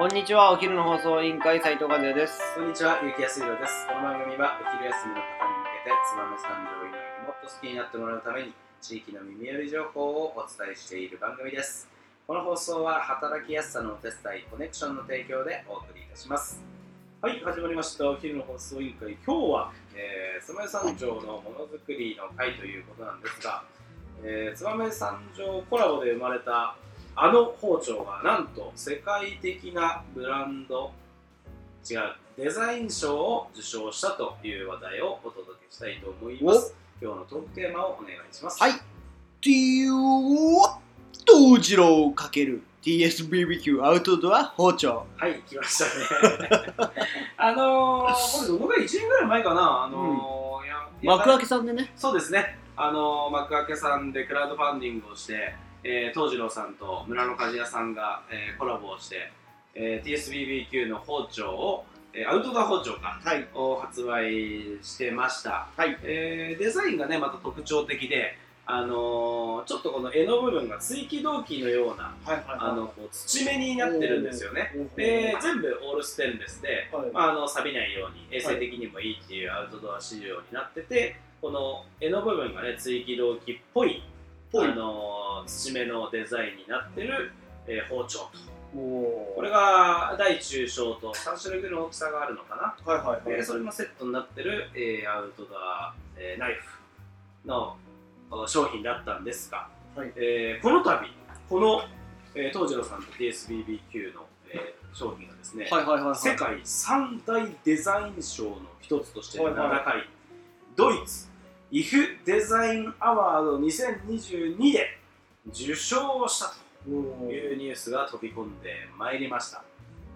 こんにちは、お昼の放送委員会斉藤和也です。こんにちは、ゆきやすいろです。この番組はお昼休みの方に向けて、燕三条以外にもっと好きになってもらうために、地域の耳寄り情報をお伝えしている番組です。この放送は働きやすさのお手伝い、コネクションの提供でお送りいたします。はい、始まりました。お昼の放送委員会。今日は、えー、燕三条のものづくりの会ということなんですが、えー、燕三条コラボで生まれたあの包丁がなんと世界的なブランド違うデザイン賞を受賞したという話題をお届けしたいと思います今日のトークテーマをお願いしますはい。T.U. 東次郎×。TSBBQ アウトドア包丁。はい来ましたね あのー、これどのぐらい1年ぐらい前かな？あのーやや幕開けさんでね。そうですねあのー、幕開けさんでクラウドファンディングをして、えー、東次郎さんと村の鍛冶屋さんが、えーコラボをして、えー TSBBQ の包丁を、えーアウトドア包丁かはい。を発売してました、はい。えーデザインがねまた特徴的で、あのーちょっとこの柄の部分が追記銅器のようなはいはいあのこう土目になってるんですよね。で全部オールステンレスで、はいまあ、あの錆びないように衛生的にもいいっていうアウトドア仕様になっててこの柄の部分がね追記銅器っぽいぽい。あのー土目のデザインになってる、えー包丁と。おこれが大中小と3種類ぐらいの大きさがあるのかな。はいはいえーそれもセットになってる、えーアウトドア、えーナイフのお商品だったんですが、はい。えーこの度この、えー、東次郎さんと TSBBQ の、えー商品がですね、はいはいはいはい。世界三大デザイン賞の一つとしてはいはい7回、ドイツ IF デザインアワード2022で受賞したとおいうニュースが飛び込んでまいりました。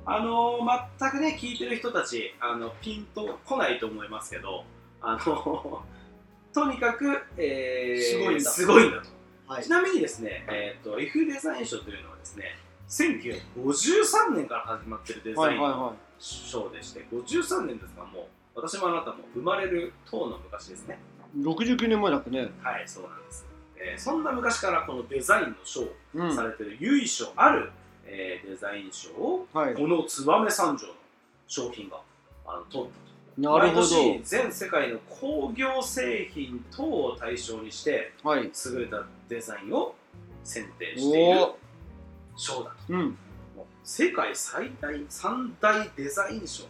あのー全くね、聞いてる人たち、あのピンとこないと思いますけど、あの とにかく、えーすごいんだすごいんだと。はいち。なみにですね、えー、と F デザイン賞というのはですね、1953年から始まってるデザインのはいはいは賞でして、53年ですが、もう私もあなたも生まれる当の昔ですね。い。69年前だっけね。はい、そうなんです。えーそんな昔からこのデザインの賞。されてる由緒ある、えーデザイン賞をはい。この燕三条の商品があの取ったとなるほ毎年全世界の工業製品等を対象にしてど。はい。優れたデザインを選定しているお賞だとうん。世界最大三大デザイン賞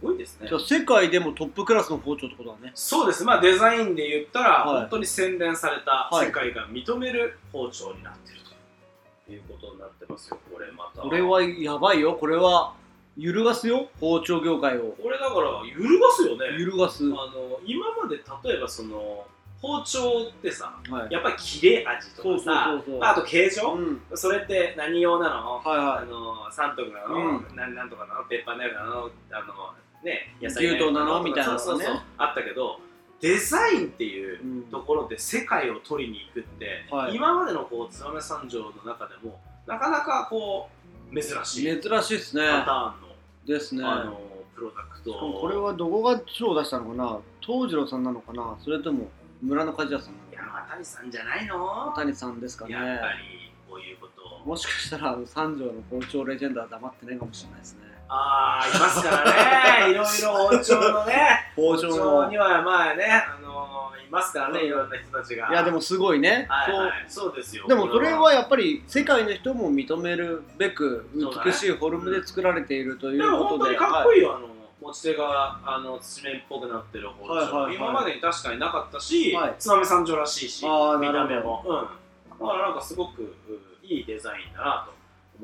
ごいですね。じゃあ世界でもトップクラスの包丁ってことだね。そうです。まあデザインで言ったら、はい。本当に洗練されたはい。世界が認める包丁になっているということになってますよ。これまた。これはやばいよ。これは揺るがすよ。包丁業界を。これだから揺るがすよね。揺るがす。あの今まで例えばその包丁ってさはい。やっぱり切れ味とかさそうそうそうそう。まああと形状、うん。それって何用なの、はいはあの三徳なの、うん。なんなんとかなの？ペッパーナイフなの？あのね野牛刀なの？みたいなのそうそうそう。あったけどデザインっていうところで世界を取りに行くって、はい。今までのこう燕三条の中でもなかなかこう珍しい。珍しいですね。パターンの,、ですね。あのプロダクト。これはどこが賞を出したのかな？東次郎さんなのかな？それとも村の鍛冶屋さんいなのかや渡さんじゃないなの？谷さんですかね。やっぱりこういうこと。をもしかしたら三条の包丁レジェンドは黙ってないかもしれないですねああいますからね。いろいろ包丁のね。包包丁のにはまあねあのいますからねいろんな人たちが。いやでもすごいね、はいはい。そう。ですよ。でもそれはやっぱり世界の人も認めるべく美しいフォルムで作られているといでうことで。も本当にかっこいいよ、あの持ち手があの土面っぽくなってる包丁、はいはいはい。今までに確かになかったし、はい。燕三条らしいしあー見た目も、うん、だからなんかすごくういいデザインだなと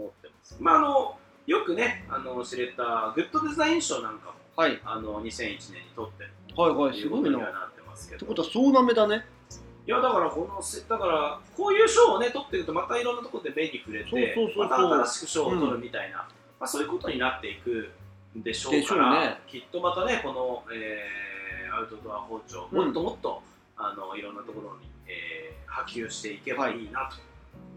思ってます。まああのよくねあの知れたグッドデザイン賞なんかもはい。あの2001年に取ってるはいはいすごいな。ってますけど。てことは総なめだね。いやだからこのせだからこういう賞をね取ってるとまたいろんなところで目に触れてそうそうそうそう。また新しく賞を取るみたいな、まあ、そういうことになっていくんでしょうからうね。きっとまたねこの、えーアウトドア包丁うんもっともっと、あのいろんなところに、えー波及していけばいいなと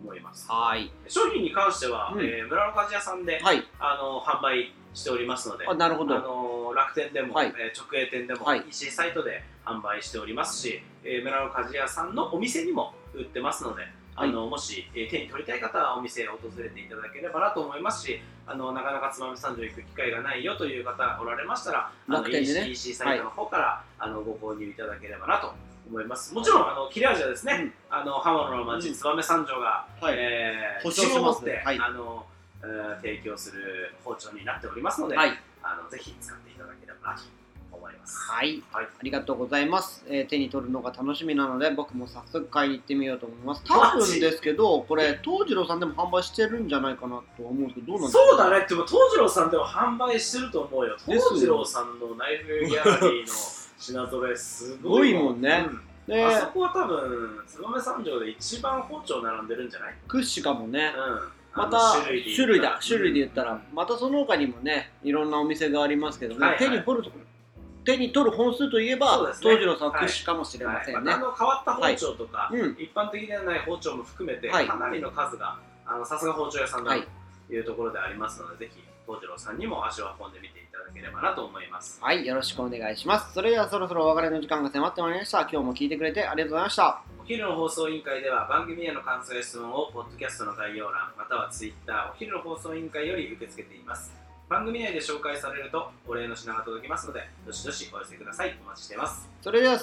思います、はい。商品に関しては、うん。えー村の鍛冶屋さんで、はい。あの販売しておりますのであなるほど。あの楽天でも、はい。えー直営店でも、はい。EC サイトで販売しておりますし、えー村の鍛冶屋さんのお店にも売ってますのであのもし、えー手に取りたい方はお店へ訪れていただければなと思いますしあのなかなかつまみ三条行く機会がないよという方おられましたらあの楽天でね。EC, サイトの方から、あのご購入いただければなと思います。もちろんあの切れ味はですね、あの刃物の町、うん。燕三条が、はい。えー保証を持って、はい。あのえー提供する包丁になっておりますので、はい。あのぜひ使っていただければなと思います。はい、はい。ありがとうございます、えー手に取るのが楽しみなので僕も早速買いに行ってみようと思います。多分ですけどこれ東次郎さんでも販売してるんじゃないかなとは思うんですけどどうなんですか？そうだね、でも東次郎さんでも販売してると思うよ。東次郎さんのナイフギャラリーの品揃えすごいすごいもんね。うん。であそこは多分、燕三条で一番包丁並んでるんじゃない？屈指かもね。うん。またあの種類だ。種類で言ったら、またその他にもねいろんなお店がありますけどね、はいはい。手に取る手に取る本数といえば、ね。東次郎さんは屈指かもしれませんね、はい。またあの変わった包丁とか、うん。一般的ではない包丁も含めて、はい。かなりの数があのさすが包丁屋さんだはい。というところでありますので、ぜひ東次郎さんにも足を運んでみていただければなと思います。はい、よろしくお願いします。それではそろそろお別れの時間が迫ってまいりました。今日も聞いてくれてありがとうございました。お昼の放送委員会では番組への感想や質問をポッドキャストの概要欄またはツイッターお昼の放送委員会より受け付けています番組内で紹介されるとお礼の品が届きますのでどしどしお寄せくださいお待ちしていますそれでは、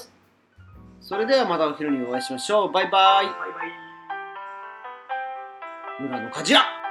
それではまたお昼にお会いしましょう。バイバイ。バイバイ村の鍛冶屋